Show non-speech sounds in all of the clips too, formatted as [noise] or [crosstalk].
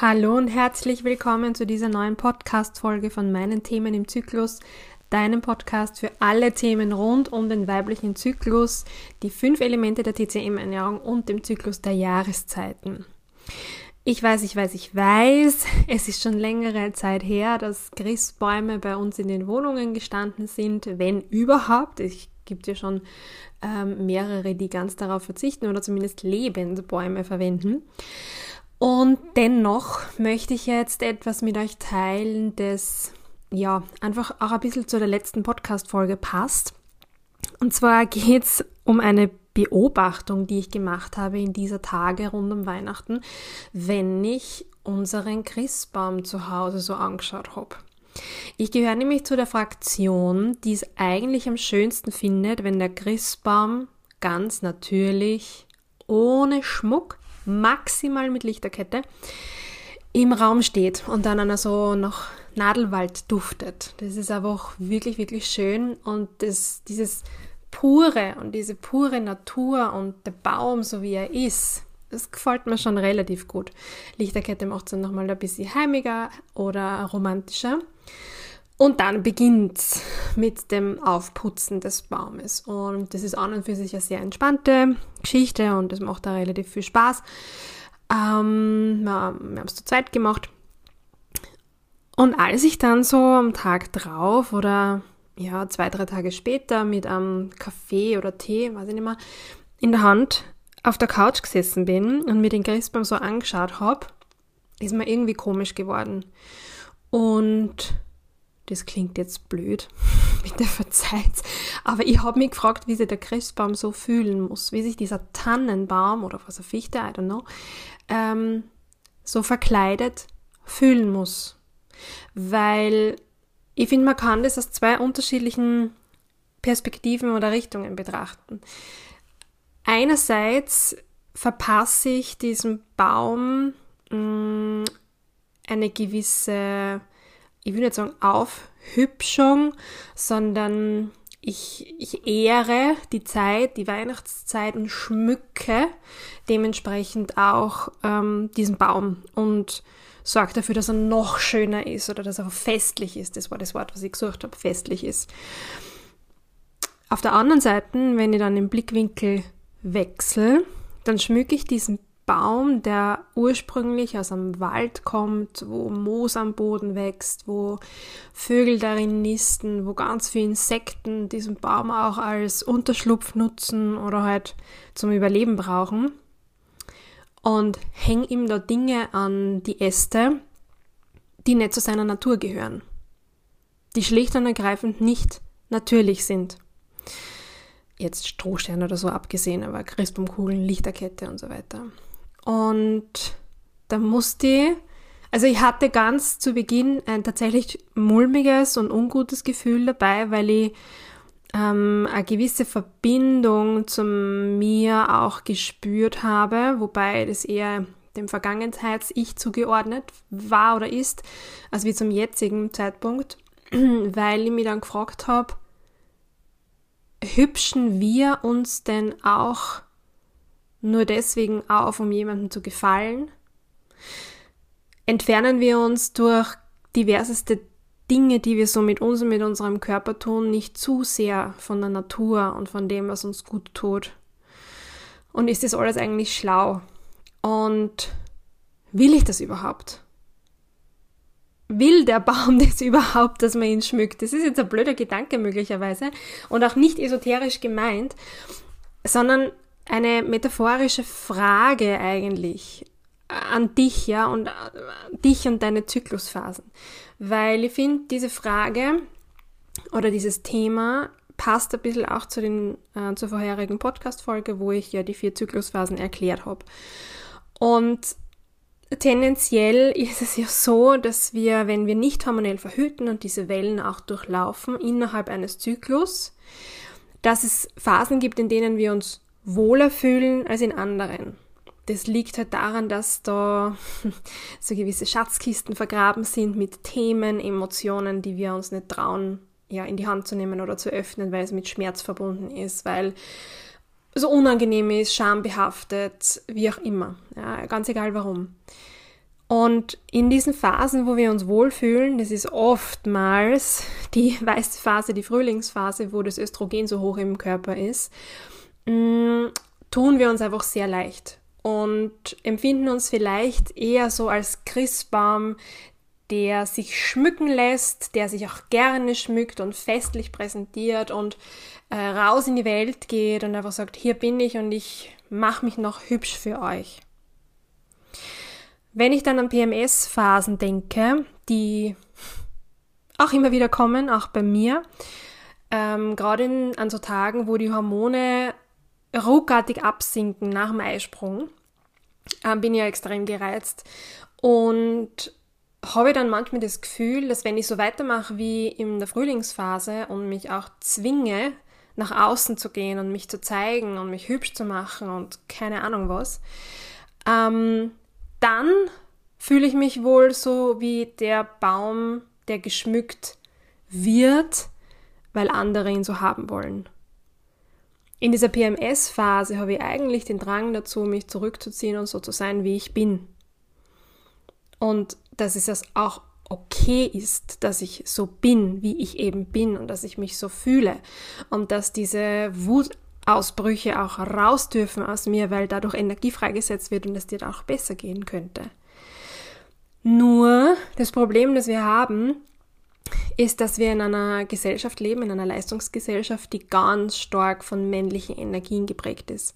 Hallo und herzlich willkommen zu dieser neuen Podcast-Folge von meinen Themen im Zyklus, deinem Podcast für alle Themen rund um den weiblichen Zyklus, die fünf Elemente der TCM-Ernährung und dem Zyklus der Jahreszeiten. Ich weiß, ich weiß, ich weiß, es ist schon längere Zeit her, dass Christbäume bei uns in den Wohnungen gestanden sind, wenn überhaupt. Es gibt ja schon ähm, mehrere, die ganz darauf verzichten oder zumindest Lebensbäume verwenden. Und dennoch möchte ich jetzt etwas mit euch teilen, das ja einfach auch ein bisschen zu der letzten Podcast-Folge passt. Und zwar geht es um eine Beobachtung, die ich gemacht habe in dieser Tage rund um Weihnachten, wenn ich unseren Christbaum zu Hause so angeschaut habe. Ich gehöre nämlich zu der Fraktion, die es eigentlich am schönsten findet, wenn der Christbaum ganz natürlich, ohne Schmuck, maximal mit Lichterkette im Raum steht und dann einer so nach Nadelwald duftet. Das ist einfach wirklich, wirklich schön und das, dieses pure und diese pure Natur und der Baum, so wie er ist, das gefällt mir schon relativ gut. Lichterkette macht es dann nochmal ein bisschen heimiger oder romantischer. Und dann beginnt mit dem Aufputzen des Baumes. Und das ist an und für sich eine sehr entspannte Geschichte und das macht da relativ viel Spaß. Ähm, wir, wir haben es zu zweit gemacht. Und als ich dann so am Tag drauf oder ja, zwei, drei Tage später mit einem Kaffee oder Tee, weiß ich nicht mehr, in der Hand auf der Couch gesessen bin und mir den Christbaum so angeschaut habe, ist mir irgendwie komisch geworden. Und das klingt jetzt blöd, [laughs] bitte verzeiht. Aber ich habe mich gefragt, wie sich der Christbaum so fühlen muss, wie sich dieser Tannenbaum oder was, eine Fichte, I don't know, ähm, so verkleidet fühlen muss. Weil ich finde, man kann das aus zwei unterschiedlichen Perspektiven oder Richtungen betrachten. Einerseits verpasse ich diesem Baum mh, mm, eine gewisse ich will nicht sagen Aufhübschung, sondern ich, ich ehre die Zeit, die Weihnachtszeiten schmücke dementsprechend auch ähm, diesen Baum und sorge dafür, dass er noch schöner ist oder dass er festlich ist. Das war das Wort, was ich gesucht habe, festlich ist. Auf der anderen Seite, wenn ich dann den Blickwinkel wechsle, dann schmücke ich diesen Baum, der ursprünglich aus einem Wald kommt, wo Moos am Boden wächst, wo Vögel darin nisten, wo ganz viele Insekten diesen Baum auch als Unterschlupf nutzen oder halt zum Überleben brauchen. Und häng ihm da Dinge an die Äste, die nicht zu seiner Natur gehören. Die schlicht und ergreifend nicht natürlich sind jetzt Strohsterne oder so abgesehen, aber Christbaumkugeln, Lichterkette und so weiter. Und da musste ich, also ich hatte ganz zu Beginn ein tatsächlich mulmiges und ungutes Gefühl dabei, weil ich ähm, eine gewisse Verbindung zu mir auch gespürt habe, wobei das eher dem Vergangenheits-Ich zugeordnet war oder ist, als wie zum jetzigen Zeitpunkt, [clears throat] weil ich mich dann gefragt habe, hübschen wir uns denn auch nur deswegen auf, um jemandem zu gefallen? Entfernen wir uns durch diverseste Dinge, die wir so mit uns und mit unserem Körper tun, nicht zu sehr von der Natur und von dem, was uns gut tut? Und ist das alles eigentlich schlau? Und will ich das überhaupt? Will der Baum [laughs] das überhaupt, dass man ihn schmückt? Das ist jetzt ein blöder Gedanke möglicherweise und auch nicht esoterisch gemeint, sondern eine metaphorische Frage eigentlich an dich, ja, und dich und deine Zyklusphasen. Weil ich finde, diese Frage oder dieses Thema passt ein bisschen auch zu den, äh, zur vorherigen Podcast-Folge, wo ich ja die vier Zyklusphasen erklärt habe. Und tendenziell ist es ja so, dass wir, wenn wir nicht hormonell verhüten und diese Wellen auch durchlaufen innerhalb eines Zyklus, dass es Phasen gibt, in denen wir uns wohler fühlen als in anderen. Das liegt halt daran, dass da [laughs] so gewisse Schatzkisten vergraben sind mit Themen, Emotionen, die wir uns nicht trauen, ja, in die Hand zu nehmen oder zu öffnen, weil es mit Schmerz verbunden ist, weil so unangenehm ist, schambehaftet, wie auch immer. Ja, ganz egal warum. Und in diesen Phasen, wo wir uns wohlfühlen, das ist oftmals die [laughs] weiße Phase, die Frühlingsphase, wo das Östrogen so hoch im Körper ist, mm, tun wir uns einfach sehr leicht und empfinden uns vielleicht eher so als Christbaum, der sich schmücken lässt, der sich auch gerne schmückt und festlich präsentiert und äh, raus in die Welt geht und einfach sagt, hier bin ich und ich mache mich noch hübsch für euch. Wenn ich dann an PMS-Phasen denke, die auch immer wieder kommen, auch bei mir, ähm, gerade an so Tagen, wo die Hormone ruckartig absinken nach dem Eisprung, ähm, bin ich ja extrem gereizt und habe dann manchmal das Gefühl, dass wenn ich so weitermache wie in der Frühlingsphase und mich auch zwinge, nach außen zu gehen und mich zu zeigen und mich hübsch zu machen und keine Ahnung was, ähm, dann fühle ich mich wohl so wie der Baum, der geschmückt wird, weil andere ihn so haben wollen. In dieser PMS-Phase habe ich eigentlich den Drang dazu, mich zurückzuziehen und so zu sein, wie ich bin. Und dass es auch okay ist, dass ich so bin, wie ich eben bin und dass ich mich so fühle und dass diese Wutausbrüche auch raus dürfen aus mir, weil dadurch Energie freigesetzt wird und es dir auch besser gehen könnte. Nur das Problem, das wir haben, ist, dass wir in einer Gesellschaft leben, in einer Leistungsgesellschaft, die ganz stark von männlichen Energien geprägt ist.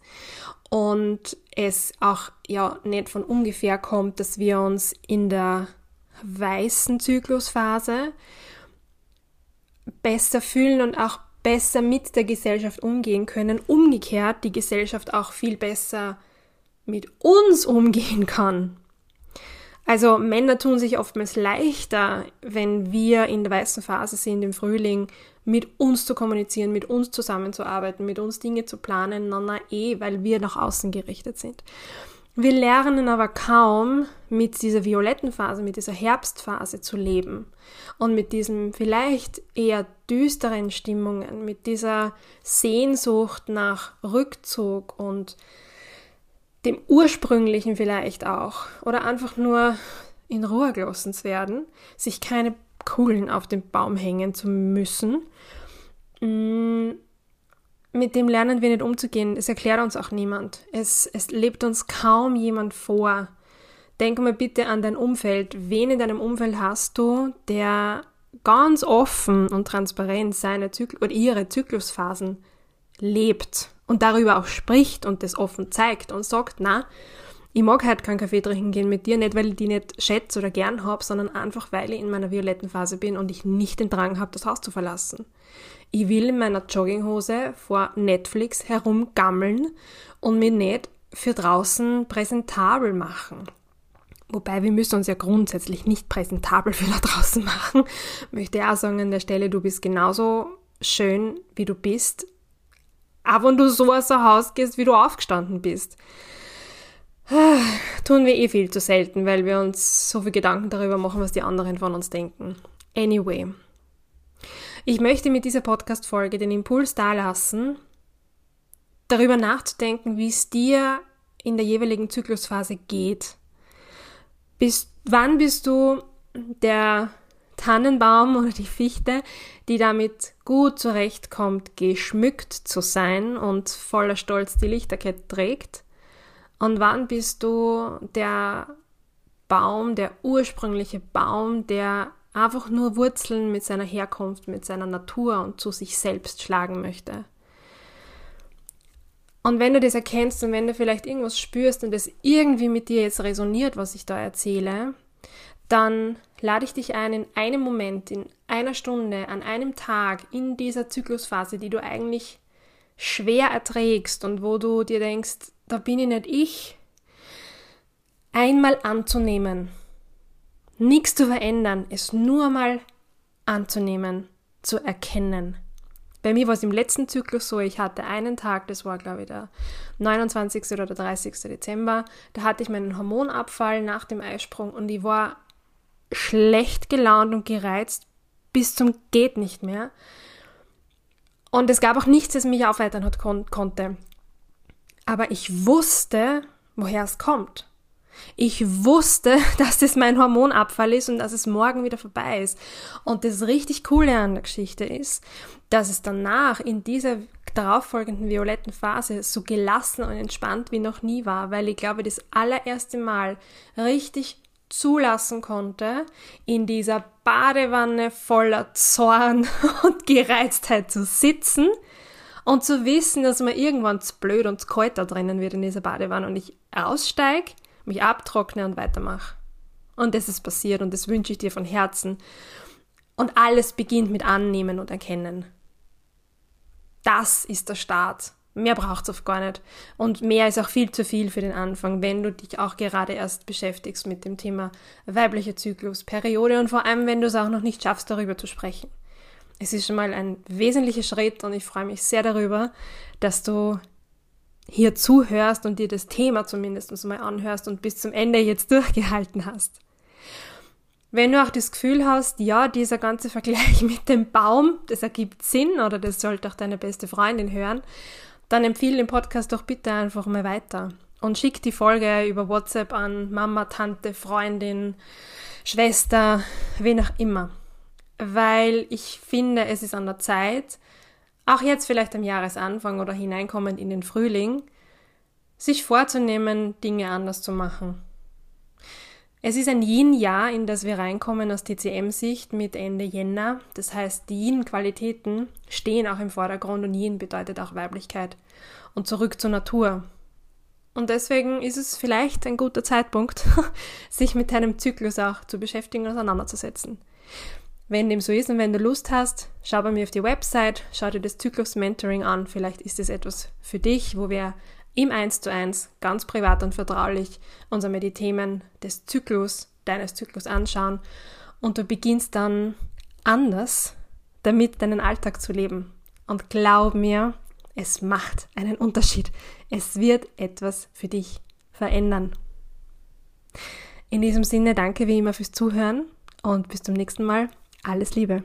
Und es auch ja nicht von ungefähr kommt, dass wir uns in der weißen Zyklusphase besser fühlen und auch besser mit der Gesellschaft umgehen können. Umgekehrt die Gesellschaft auch viel besser mit uns umgehen kann. Also Männer tun sich oftmals leichter, wenn wir in der weißen Phase sind im Frühling, mit uns zu kommunizieren, mit uns zusammenzuarbeiten, mit uns Dinge zu planen, na, na eh, weil wir nach außen gerichtet sind. Wir lernen aber kaum mit dieser violetten Phase, mit dieser Herbstphase zu leben und mit diesen vielleicht eher düsteren Stimmungen, mit dieser Sehnsucht nach Rückzug und dem ursprünglichen vielleicht auch oder einfach nur in Ruhe gelassen zu werden, sich keine Kugeln auf den Baum hängen zu müssen. Mm, mit dem lernen wir nicht umzugehen. Es erklärt uns auch niemand. Es, es lebt uns kaum jemand vor. Denk mal bitte an dein Umfeld. Wen in deinem Umfeld hast du, der ganz offen und transparent seine Zyklus oder ihre Zyklusphasen lebt und darüber auch spricht und das offen zeigt und sagt, na, ich mag halt keinen Kaffee trinken gehen mit dir, nicht weil ich die nicht schätze oder gern habe, sondern einfach weil ich in meiner violetten Phase bin und ich nicht den Drang habe, das Haus zu verlassen. Ich will in meiner Jogginghose vor Netflix herumgammeln und mich nicht für draußen präsentabel machen. Wobei wir müssen uns ja grundsätzlich nicht präsentabel für da draußen [laughs] machen. Möchte auch sagen an der Stelle, du bist genauso schön, wie du bist, auch wenn du so aus dem Haus gehst, wie du aufgestanden bist. Tun wir eh viel zu selten, weil wir uns so viel Gedanken darüber machen, was die anderen von uns denken. Anyway. Ich möchte mit dieser Podcast-Folge den Impuls dalassen, darüber nachzudenken, wie es dir in der jeweiligen Zyklusphase geht. Bis wann bist du der Tannenbaum oder die Fichte, die damit gut zurechtkommt, geschmückt zu sein und voller Stolz die Lichterkette trägt? Und wann bist du der Baum, der ursprüngliche Baum, der einfach nur Wurzeln mit seiner Herkunft, mit seiner Natur und zu sich selbst schlagen möchte? Und wenn du das erkennst und wenn du vielleicht irgendwas spürst und es irgendwie mit dir jetzt resoniert, was ich da erzähle, dann lade ich dich ein, in einem Moment, in einer Stunde, an einem Tag, in dieser Zyklusphase, die du eigentlich schwer erträgst und wo du dir denkst, da bin ich nicht ich, einmal anzunehmen. Nichts zu verändern, es nur mal anzunehmen, zu erkennen. Bei mir war es im letzten Zyklus so, ich hatte einen Tag, das war glaube ich der 29. oder der 30. Dezember, da hatte ich meinen Hormonabfall nach dem Eisprung und ich war schlecht gelaunt und gereizt bis zum geht nicht mehr. Und es gab auch nichts, das mich aufheitern hat kon konnte. Aber ich wusste, woher es kommt. Ich wusste, [laughs] dass das mein Hormonabfall ist und dass es morgen wieder vorbei ist. Und das richtig Coole an der Geschichte ist, dass es danach in dieser darauffolgenden violetten Phase so gelassen und entspannt wie noch nie war, weil ich glaube, das allererste Mal richtig zulassen konnte, in dieser Badewanne voller Zorn [laughs] und Gereiztheit zu sitzen und zu wissen, dass mir irgendwann zu blöd und zu kalt da drinnen wird in dieser Badewanne und ich aussteige, mich abtrockne und weitermache. Und das ist passiert und das wünsche ich dir von Herzen. Und alles beginnt mit Annehmen und Erkennen. Das ist der Start. Mehr braucht es oft gar nicht. Und mehr ist auch viel zu viel für den Anfang, wenn du dich auch gerade erst beschäftigst mit dem Thema weiblicher Zyklus, Periode und vor allem, wenn du es auch noch nicht schaffst, darüber zu sprechen. Es ist schon mal ein wesentlicher Schritt und ich freue mich sehr darüber, dass du hier zuhörst und dir das Thema zumindest mal anhörst und bis zum Ende jetzt [laughs] durchgehalten hast. Wenn du auch das Gefühl hast, ja, dieser ganze Vergleich [laughs] mit dem Baum, das ergibt Sinn oder das sollte auch deine beste Freundin hören, dann empfehle den Podcast doch bitte einfach mal weiter und schick die Folge über WhatsApp an Mama, Tante, Freundin, Schwester, wen auch immer. Weil ich finde, es ist an der Zeit, auch jetzt vielleicht am Jahresanfang oder hineinkommend in den Frühling, sich vorzunehmen, Dinge anders zu machen es ist ein Yin-Jahr, in das wir reinkommen aus TCM-Sicht mit Ende Jänner. Das heißt, die Yin-Qualitäten stehen auch im Vordergrund und Yin bedeutet auch Weiblichkeit und zurück zur Natur. Und deswegen ist es vielleicht ein guter Zeitpunkt, [laughs] sich mit deinem Zyklus auch zu beschäftigen und auseinanderzusetzen. Wenn dem so ist und wenn du Lust hast, schau bei mir auf die Website, schau dir das Zyklus-Mentoring an. Vielleicht ist es etwas für dich, wo wir im 1 zu 1, ganz privat und vertraulich, uns einmal die Themen des Zyklus, deines Zyklus anschauen und du beginnst dann anders damit deinen Alltag zu leben. Und glaub mir, es macht einen Unterschied. Es wird etwas für dich verändern. In diesem Sinne danke wie immer fürs Zuhören und bis zum nächsten Mal. Alles Liebe.